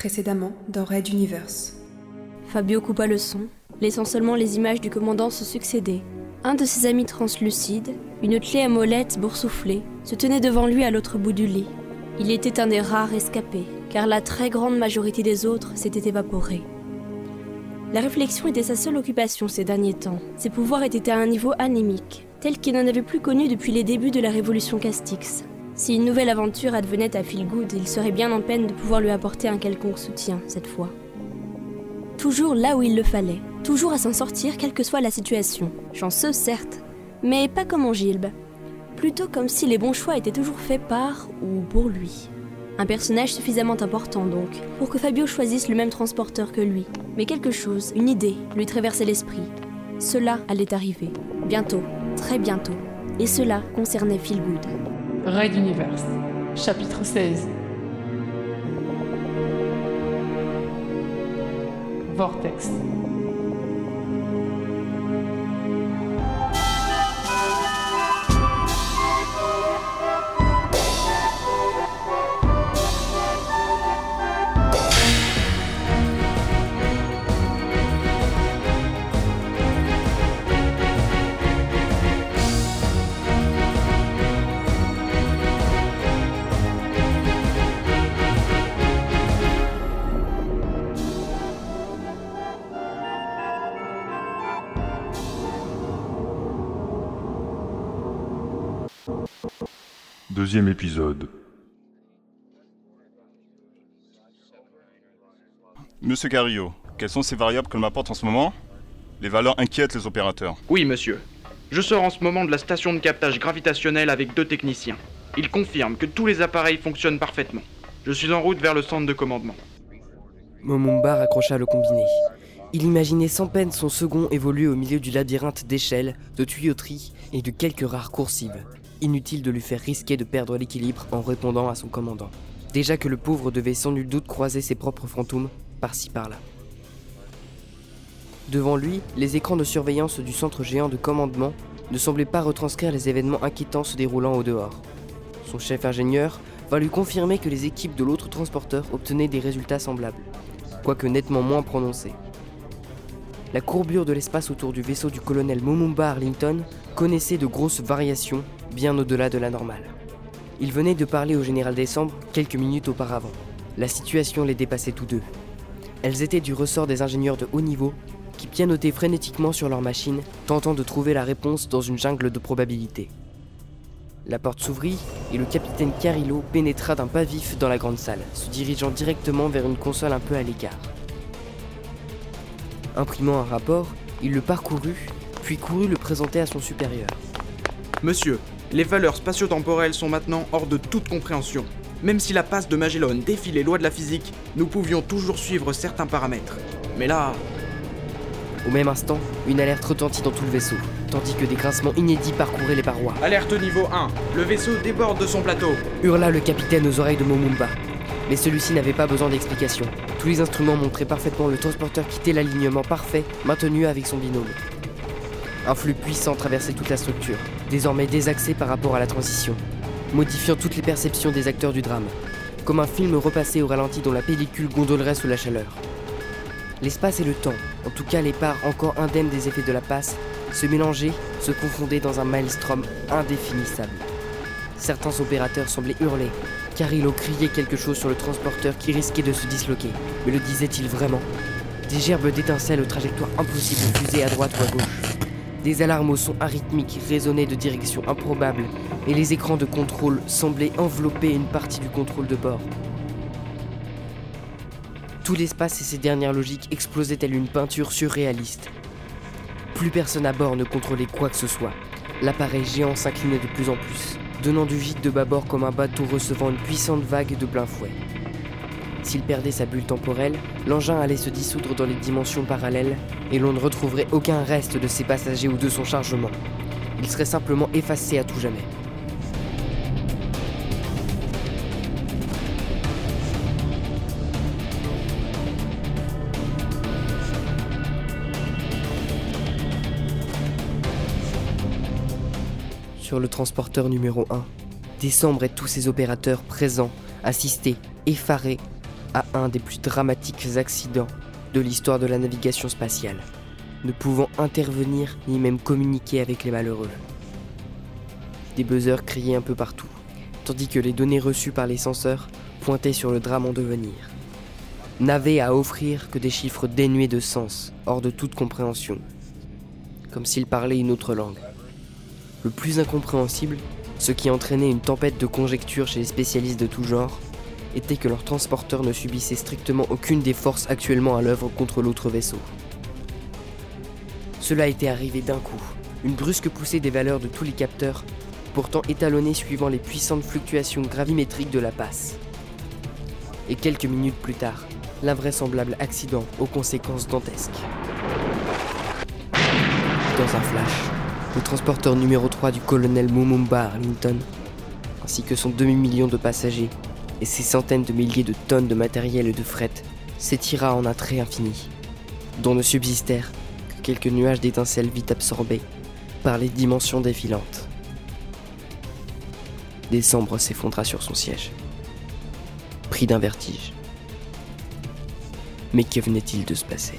précédemment dans Red Universe. Fabio coupa le son, laissant seulement les images du commandant se succéder. Un de ses amis translucides, une clé à molette boursouflée, se tenait devant lui à l'autre bout du lit. Il était un des rares escapés, car la très grande majorité des autres s'était évaporée. La réflexion était sa seule occupation ces derniers temps. Ses pouvoirs étaient à un niveau anémique, tel qu'il n'en avait plus connu depuis les débuts de la révolution Castix. Si une nouvelle aventure advenait à Philgood, il serait bien en peine de pouvoir lui apporter un quelconque soutien, cette fois. Toujours là où il le fallait, toujours à s'en sortir quelle que soit la situation. Chanceux, certes, mais pas comme en Gilbe. Plutôt comme si les bons choix étaient toujours faits par ou pour lui. Un personnage suffisamment important donc, pour que Fabio choisisse le même transporteur que lui. Mais quelque chose, une idée, lui traversait l'esprit. Cela allait arriver. Bientôt, très bientôt. Et cela concernait Philgood. Raid Universe, chapitre 16. Vortex. Deuxième épisode. Monsieur Carillo, quelles sont ces variables que m'apporte en ce moment? Les valeurs inquiètent les opérateurs. Oui, monsieur. Je sors en ce moment de la station de captage gravitationnel avec deux techniciens. Ils confirment que tous les appareils fonctionnent parfaitement. Je suis en route vers le centre de commandement. Momumba raccrocha le combiné. Il imaginait sans peine son second évoluer au milieu du labyrinthe d'échelles, de tuyauteries et de quelques rares coursives. Inutile de lui faire risquer de perdre l'équilibre en répondant à son commandant. Déjà que le pauvre devait sans nul doute croiser ses propres fantômes, par-ci par-là. Devant lui, les écrans de surveillance du centre géant de commandement ne semblaient pas retranscrire les événements inquiétants se déroulant au dehors. Son chef ingénieur va lui confirmer que les équipes de l'autre transporteur obtenaient des résultats semblables, quoique nettement moins prononcés. La courbure de l'espace autour du vaisseau du colonel Momumba Arlington connaissait de grosses variations bien au-delà de la normale. Il venait de parler au général Décembre quelques minutes auparavant. La situation les dépassait tous deux. Elles étaient du ressort des ingénieurs de haut niveau qui pianotaient frénétiquement sur leur machine, tentant de trouver la réponse dans une jungle de probabilités. La porte s'ouvrit et le capitaine Carillo pénétra d'un pas vif dans la grande salle, se dirigeant directement vers une console un peu à l'écart. Imprimant un rapport, il le parcourut, puis courut le présenter à son supérieur. Monsieur, les valeurs spatio-temporelles sont maintenant hors de toute compréhension. Même si la passe de Magellan défie les lois de la physique, nous pouvions toujours suivre certains paramètres. Mais là, Au même instant, une alerte retentit dans tout le vaisseau, tandis que des grincements inédits parcouraient les parois. alerte niveau 1, le vaisseau déborde de son plateau. Hurla le capitaine aux oreilles de Momumba. Mais celui-ci n'avait pas besoin d'explication. Tous les instruments montraient parfaitement le transporteur quitter l'alignement parfait maintenu avec son binôme. Un flux puissant traversait toute la structure, désormais désaxé par rapport à la transition, modifiant toutes les perceptions des acteurs du drame, comme un film repassé au ralenti dont la pellicule gondolerait sous la chaleur. L'espace et le temps, en tout cas les parts encore indemnes des effets de la passe, se mélangeaient, se confondaient dans un maelstrom indéfinissable. Certains opérateurs semblaient hurler, Carillo criait quelque chose sur le transporteur qui risquait de se disloquer. Mais le disait-il vraiment? Des gerbes d'étincelles aux trajectoires impossibles fusaient à droite ou à gauche. Des alarmes au son arythmique résonnaient de directions improbables et les écrans de contrôle semblaient envelopper une partie du contrôle de bord. Tout l'espace et ses dernières logiques explosaient telle une peinture surréaliste. Plus personne à bord ne contrôlait quoi que ce soit. L'appareil géant s'inclinait de plus en plus, donnant du vide de bâbord comme un bateau recevant une puissante vague de plein fouet. S'il perdait sa bulle temporelle, l'engin allait se dissoudre dans les dimensions parallèles et l'on ne retrouverait aucun reste de ses passagers ou de son chargement. Il serait simplement effacé à tout jamais. Sur le transporteur numéro 1, Décembre et tous ses opérateurs présents, assistés, effarés, à un des plus dramatiques accidents de l'histoire de la navigation spatiale, ne pouvant intervenir ni même communiquer avec les malheureux. Des buzzers criaient un peu partout, tandis que les données reçues par les censeurs pointaient sur le drame en devenir. N'avaient à offrir que des chiffres dénués de sens, hors de toute compréhension, comme s'ils parlaient une autre langue. Le plus incompréhensible, ce qui entraînait une tempête de conjectures chez les spécialistes de tout genre, était que leur transporteur ne subissait strictement aucune des forces actuellement à l'œuvre contre l'autre vaisseau. Cela était arrivé d'un coup, une brusque poussée des valeurs de tous les capteurs, pourtant étalonnés suivant les puissantes fluctuations gravimétriques de la passe. Et quelques minutes plus tard, l'invraisemblable accident aux conséquences dantesques. Dans un flash, le transporteur numéro 3 du colonel Mumumba Arlington, ainsi que son demi-million de passagers et ses centaines de milliers de tonnes de matériel et de fret s'étira en un trait infini, dont ne subsistèrent que quelques nuages d'étincelles vite absorbés par les dimensions défilantes. Décembre s'effondra sur son siège, pris d'un vertige. Mais que venait-il de se passer?